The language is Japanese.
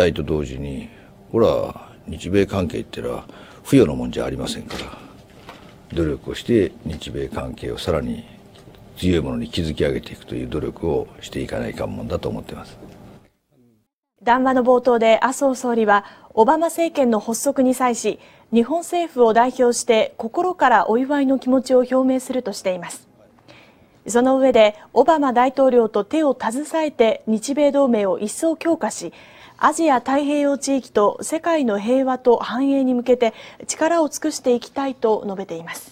退と同時にほら日米関係ってのは不与のもんじゃありませんから。努力をして日米関係をさらに強いものに築き上げていくという努力をしていかないかんもんだと思っています。談話の冒頭で麻生総理はオバマ政権の発足に際し日本政府を代表して心からお祝いの気持ちを表明するとしています。その上でオバマ大統領と手を携えて日米同盟を一層強化しアジア太平洋地域と世界の平和と繁栄に向けて力を尽くしていきたいと述べています。